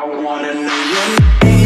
I wanna know your name.